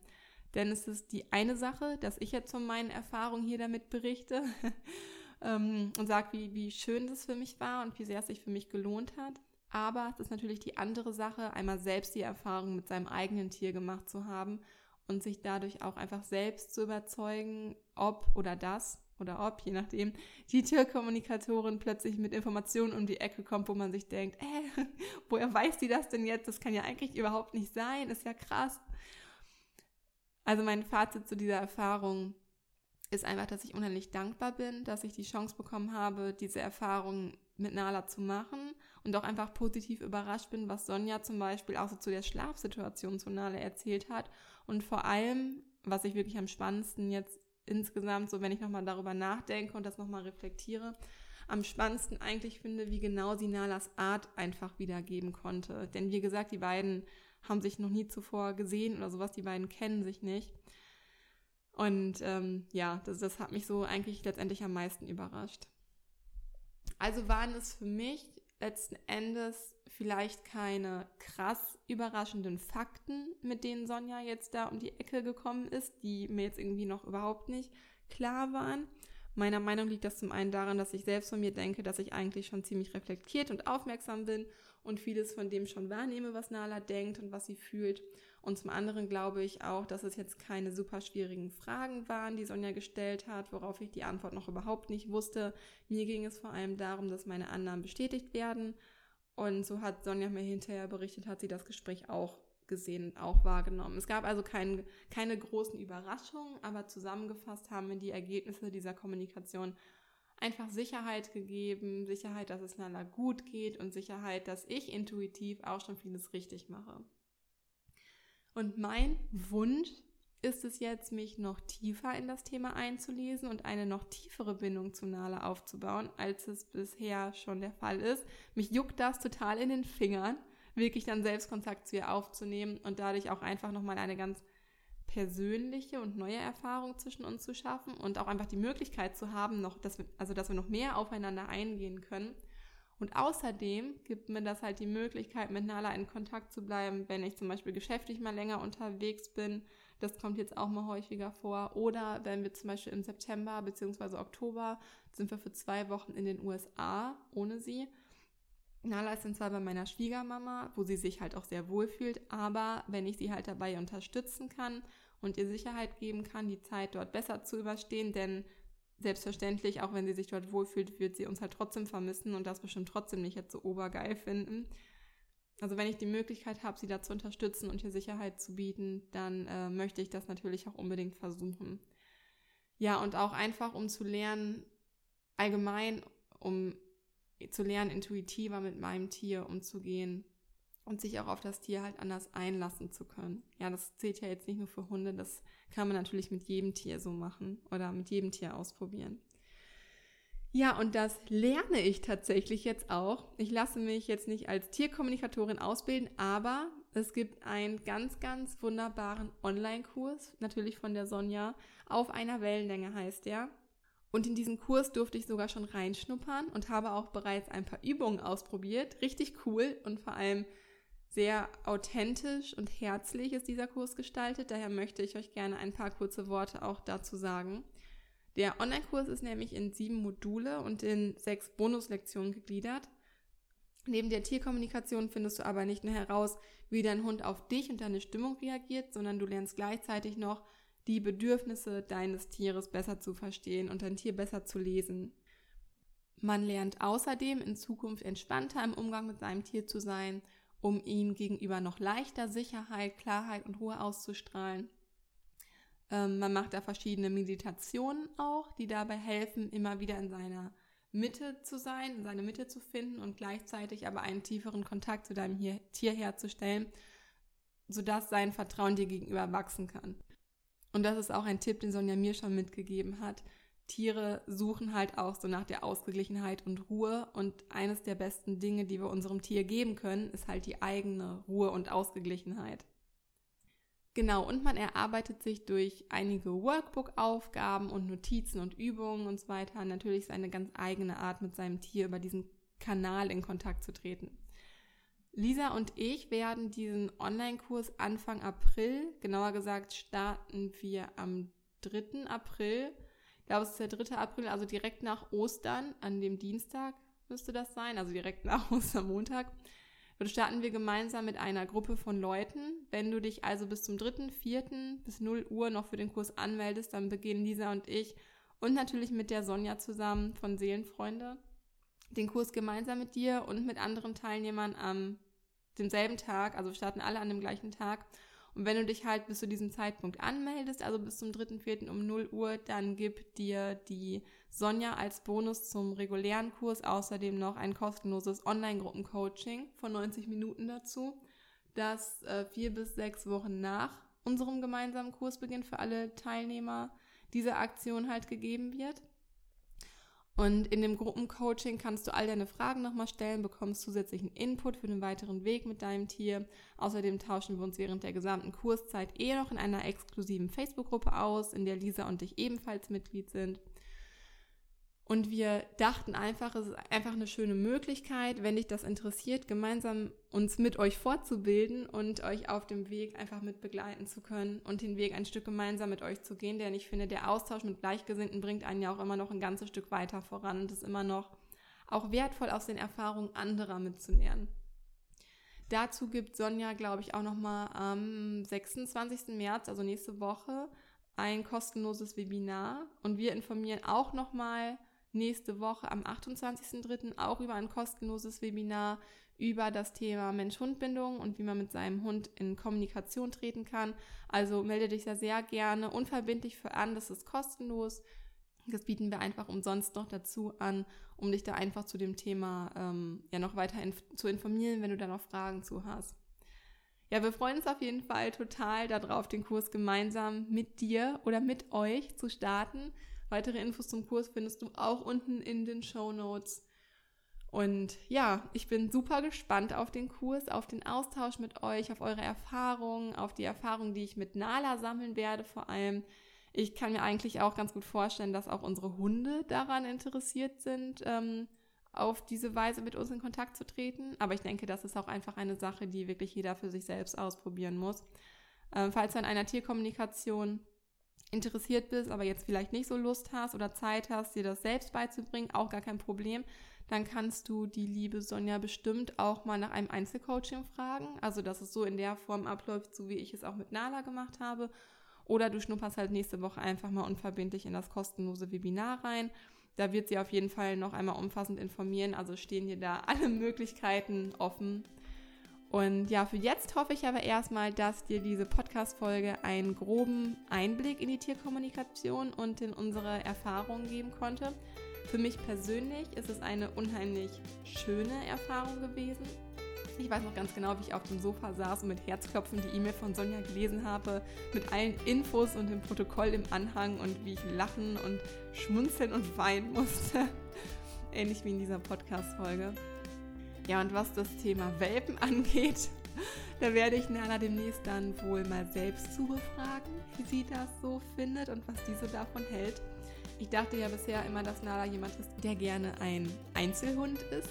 Denn es ist die eine Sache, dass ich jetzt von meinen Erfahrungen hier damit berichte ähm, und sage, wie, wie schön das für mich war und wie sehr es sich für mich gelohnt hat. Aber es ist natürlich die andere Sache, einmal selbst die Erfahrung mit seinem eigenen Tier gemacht zu haben und sich dadurch auch einfach selbst zu überzeugen, ob oder das oder ob, je nachdem, die Tierkommunikatorin plötzlich mit Informationen um die Ecke kommt, wo man sich denkt, äh, woher weiß die das denn jetzt? Das kann ja eigentlich überhaupt nicht sein, ist ja krass. Also mein Fazit zu dieser Erfahrung ist einfach, dass ich unheimlich dankbar bin, dass ich die Chance bekommen habe, diese Erfahrung mit Nala zu machen und auch einfach positiv überrascht bin, was Sonja zum Beispiel auch so zu der Schlafsituation zu Nala erzählt hat und vor allem, was ich wirklich am spannendsten jetzt insgesamt, so wenn ich nochmal darüber nachdenke und das nochmal reflektiere, am spannendsten eigentlich finde, wie genau sie Nalas Art einfach wiedergeben konnte. Denn wie gesagt, die beiden haben sich noch nie zuvor gesehen oder sowas, die beiden kennen sich nicht. Und ähm, ja, das, das hat mich so eigentlich letztendlich am meisten überrascht. Also waren es für mich letzten Endes vielleicht keine krass überraschenden Fakten, mit denen Sonja jetzt da um die Ecke gekommen ist, die mir jetzt irgendwie noch überhaupt nicht klar waren. Meiner Meinung liegt das zum einen daran, dass ich selbst von mir denke, dass ich eigentlich schon ziemlich reflektiert und aufmerksam bin und vieles von dem schon wahrnehme, was Nala denkt und was sie fühlt. Und zum anderen glaube ich auch, dass es jetzt keine super schwierigen Fragen waren, die Sonja gestellt hat, worauf ich die Antwort noch überhaupt nicht wusste. Mir ging es vor allem darum, dass meine Annahmen bestätigt werden. Und so hat Sonja mir hinterher berichtet, hat sie das Gespräch auch gesehen und auch wahrgenommen. Es gab also kein, keine großen Überraschungen, aber zusammengefasst haben wir die Ergebnisse dieser Kommunikation einfach Sicherheit gegeben, Sicherheit, dass es Nala gut geht und Sicherheit, dass ich intuitiv auch schon vieles richtig mache. Und mein Wunsch ist es jetzt, mich noch tiefer in das Thema einzulesen und eine noch tiefere Bindung zu Nala aufzubauen, als es bisher schon der Fall ist. Mich juckt das total in den Fingern, wirklich dann Selbstkontakt zu ihr aufzunehmen und dadurch auch einfach nochmal eine ganz persönliche und neue Erfahrung zwischen uns zu schaffen und auch einfach die Möglichkeit zu haben, noch, dass wir, also dass wir noch mehr aufeinander eingehen können. Und außerdem gibt mir das halt die Möglichkeit, mit Nala in Kontakt zu bleiben, wenn ich zum Beispiel geschäftlich mal länger unterwegs bin. Das kommt jetzt auch mal häufiger vor. Oder wenn wir zum Beispiel im September bzw. Oktober sind wir für zwei Wochen in den USA ohne sie. Nala ist dann zwar bei meiner Schwiegermama, wo sie sich halt auch sehr wohl fühlt, aber wenn ich sie halt dabei unterstützen kann und ihr Sicherheit geben kann, die Zeit dort besser zu überstehen, denn selbstverständlich, auch wenn sie sich dort wohlfühlt, wird sie uns halt trotzdem vermissen und das bestimmt trotzdem nicht jetzt so obergeil finden. Also wenn ich die Möglichkeit habe, sie da zu unterstützen und ihr Sicherheit zu bieten, dann äh, möchte ich das natürlich auch unbedingt versuchen. Ja, und auch einfach, um zu lernen, allgemein, um zu lernen, intuitiver mit meinem Tier umzugehen und sich auch auf das Tier halt anders einlassen zu können. Ja, das zählt ja jetzt nicht nur für Hunde, das kann man natürlich mit jedem Tier so machen oder mit jedem Tier ausprobieren. Ja, und das lerne ich tatsächlich jetzt auch. Ich lasse mich jetzt nicht als Tierkommunikatorin ausbilden, aber es gibt einen ganz, ganz wunderbaren Online-Kurs, natürlich von der Sonja, auf einer Wellenlänge heißt der. Und in diesen Kurs durfte ich sogar schon reinschnuppern und habe auch bereits ein paar Übungen ausprobiert. Richtig cool und vor allem sehr authentisch und herzlich ist dieser Kurs gestaltet. Daher möchte ich euch gerne ein paar kurze Worte auch dazu sagen. Der Online-Kurs ist nämlich in sieben Module und in sechs Bonuslektionen gegliedert. Neben der Tierkommunikation findest du aber nicht nur heraus, wie dein Hund auf dich und deine Stimmung reagiert, sondern du lernst gleichzeitig noch, die Bedürfnisse deines Tieres besser zu verstehen und dein Tier besser zu lesen. Man lernt außerdem in Zukunft entspannter im Umgang mit seinem Tier zu sein, um ihm gegenüber noch leichter Sicherheit, Klarheit und Ruhe auszustrahlen. Ähm, man macht da verschiedene Meditationen auch, die dabei helfen, immer wieder in seiner Mitte zu sein, in seine Mitte zu finden und gleichzeitig aber einen tieferen Kontakt zu deinem Tier herzustellen, sodass sein Vertrauen dir gegenüber wachsen kann. Und das ist auch ein Tipp, den Sonja mir schon mitgegeben hat. Tiere suchen halt auch so nach der Ausgeglichenheit und Ruhe. Und eines der besten Dinge, die wir unserem Tier geben können, ist halt die eigene Ruhe und Ausgeglichenheit. Genau, und man erarbeitet sich durch einige Workbook-Aufgaben und Notizen und Übungen und so weiter natürlich seine ganz eigene Art, mit seinem Tier über diesen Kanal in Kontakt zu treten. Lisa und ich werden diesen Online-Kurs Anfang April, genauer gesagt starten wir am 3. April. Ich glaube, es ist der 3. April, also direkt nach Ostern, an dem Dienstag müsste das sein, also direkt nach Ostermontag. Dort starten wir gemeinsam mit einer Gruppe von Leuten. Wenn du dich also bis zum 3., 4. bis 0 Uhr noch für den Kurs anmeldest, dann beginnen Lisa und ich und natürlich mit der Sonja zusammen von Seelenfreunde den Kurs gemeinsam mit dir und mit anderen Teilnehmern am demselben Tag, also starten alle an dem gleichen Tag. Und wenn du dich halt bis zu diesem Zeitpunkt anmeldest, also bis zum 3.4. um 0 Uhr, dann gibt dir die Sonja als Bonus zum regulären Kurs außerdem noch ein kostenloses Online-Gruppen-Coaching von 90 Minuten dazu, das äh, vier bis sechs Wochen nach unserem gemeinsamen Kursbeginn für alle Teilnehmer dieser Aktion halt gegeben wird. Und in dem Gruppencoaching kannst du all deine Fragen nochmal stellen, bekommst zusätzlichen Input für den weiteren Weg mit deinem Tier. Außerdem tauschen wir uns während der gesamten Kurszeit eh noch in einer exklusiven Facebook-Gruppe aus, in der Lisa und ich ebenfalls Mitglied sind. Und wir dachten einfach, es ist einfach eine schöne Möglichkeit, wenn dich das interessiert, gemeinsam uns mit euch fortzubilden und euch auf dem Weg einfach mit begleiten zu können und den Weg ein Stück gemeinsam mit euch zu gehen. Denn ich finde, der Austausch mit Gleichgesinnten bringt einen ja auch immer noch ein ganzes Stück weiter voran und ist immer noch auch wertvoll aus den Erfahrungen anderer mitzulernen. Dazu gibt Sonja, glaube ich, auch nochmal am 26. März, also nächste Woche, ein kostenloses Webinar und wir informieren auch nochmal nächste Woche am 28.03. auch über ein kostenloses Webinar über das Thema Mensch-Hund-Bindung und wie man mit seinem Hund in Kommunikation treten kann. Also melde dich da sehr gerne unverbindlich für an, das ist kostenlos. Das bieten wir einfach umsonst noch dazu an, um dich da einfach zu dem Thema ähm, ja noch weiter inf zu informieren, wenn du da noch Fragen zu hast. Ja, wir freuen uns auf jeden Fall total darauf, den Kurs gemeinsam mit dir oder mit euch zu starten. Weitere Infos zum Kurs findest du auch unten in den Show Notes. Und ja, ich bin super gespannt auf den Kurs, auf den Austausch mit euch, auf eure Erfahrungen, auf die Erfahrungen, die ich mit Nala sammeln werde vor allem. Ich kann mir eigentlich auch ganz gut vorstellen, dass auch unsere Hunde daran interessiert sind, ähm, auf diese Weise mit uns in Kontakt zu treten. Aber ich denke, das ist auch einfach eine Sache, die wirklich jeder für sich selbst ausprobieren muss. Ähm, falls du an einer Tierkommunikation interessiert bist, aber jetzt vielleicht nicht so Lust hast oder Zeit hast, dir das selbst beizubringen, auch gar kein Problem dann kannst du die liebe Sonja bestimmt auch mal nach einem Einzelcoaching fragen. Also, dass es so in der Form abläuft, so wie ich es auch mit Nala gemacht habe. Oder du schnupperst halt nächste Woche einfach mal unverbindlich in das kostenlose Webinar rein. Da wird sie auf jeden Fall noch einmal umfassend informieren. Also stehen dir da alle Möglichkeiten offen. Und ja, für jetzt hoffe ich aber erstmal, dass dir diese Podcast-Folge einen groben Einblick in die Tierkommunikation und in unsere Erfahrungen geben konnte. Für mich persönlich ist es eine unheimlich schöne Erfahrung gewesen. Ich weiß noch ganz genau, wie ich auf dem Sofa saß und mit Herzklopfen die E-Mail von Sonja gelesen habe, mit allen Infos und dem Protokoll im Anhang und wie ich lachen und schmunzeln und weinen musste. Ähnlich wie in dieser Podcast-Folge. Ja, und was das Thema Welpen angeht, da werde ich Nana demnächst dann wohl mal selbst zu befragen, wie sie das so findet und was sie so davon hält. Ich dachte ja bisher immer, dass Nala jemand ist, der gerne ein Einzelhund ist.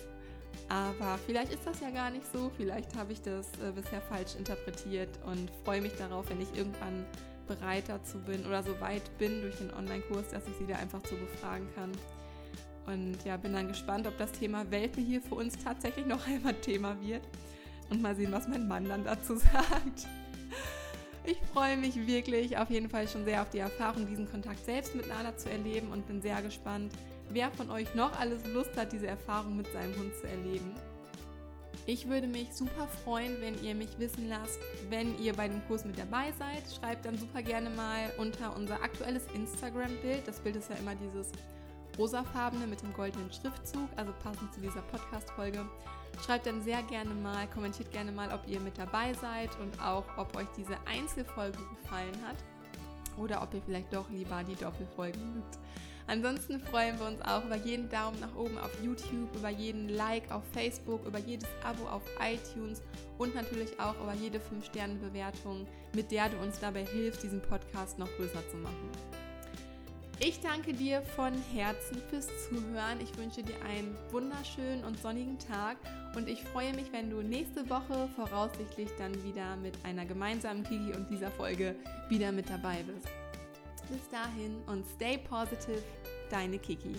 Aber vielleicht ist das ja gar nicht so. Vielleicht habe ich das äh, bisher falsch interpretiert und freue mich darauf, wenn ich irgendwann bereit dazu bin oder so weit bin durch den Online-Kurs, dass ich sie da einfach zu befragen kann. Und ja, bin dann gespannt, ob das Thema Welpe hier für uns tatsächlich noch einmal Thema wird. Und mal sehen, was mein Mann dann dazu sagt. Ich freue mich wirklich auf jeden Fall schon sehr auf die Erfahrung, diesen Kontakt selbst mit Nala zu erleben und bin sehr gespannt, wer von euch noch alles Lust hat, diese Erfahrung mit seinem Hund zu erleben. Ich würde mich super freuen, wenn ihr mich wissen lasst, wenn ihr bei dem Kurs mit dabei seid. Schreibt dann super gerne mal unter unser aktuelles Instagram-Bild. Das Bild ist ja immer dieses rosafarbene mit dem goldenen Schriftzug, also passend zu dieser Podcast-Folge. Schreibt dann sehr gerne mal, kommentiert gerne mal, ob ihr mit dabei seid und auch, ob euch diese Einzelfolge gefallen hat oder ob ihr vielleicht doch lieber die Doppelfolge mögt. Ansonsten freuen wir uns auch über jeden Daumen nach oben auf YouTube, über jeden Like auf Facebook, über jedes Abo auf iTunes und natürlich auch über jede 5-Sterne-Bewertung, mit der du uns dabei hilfst, diesen Podcast noch größer zu machen. Ich danke dir von Herzen fürs Zuhören. Ich wünsche dir einen wunderschönen und sonnigen Tag und ich freue mich, wenn du nächste Woche voraussichtlich dann wieder mit einer gemeinsamen Kiki und dieser Folge wieder mit dabei bist. Bis dahin und stay positive, deine Kiki.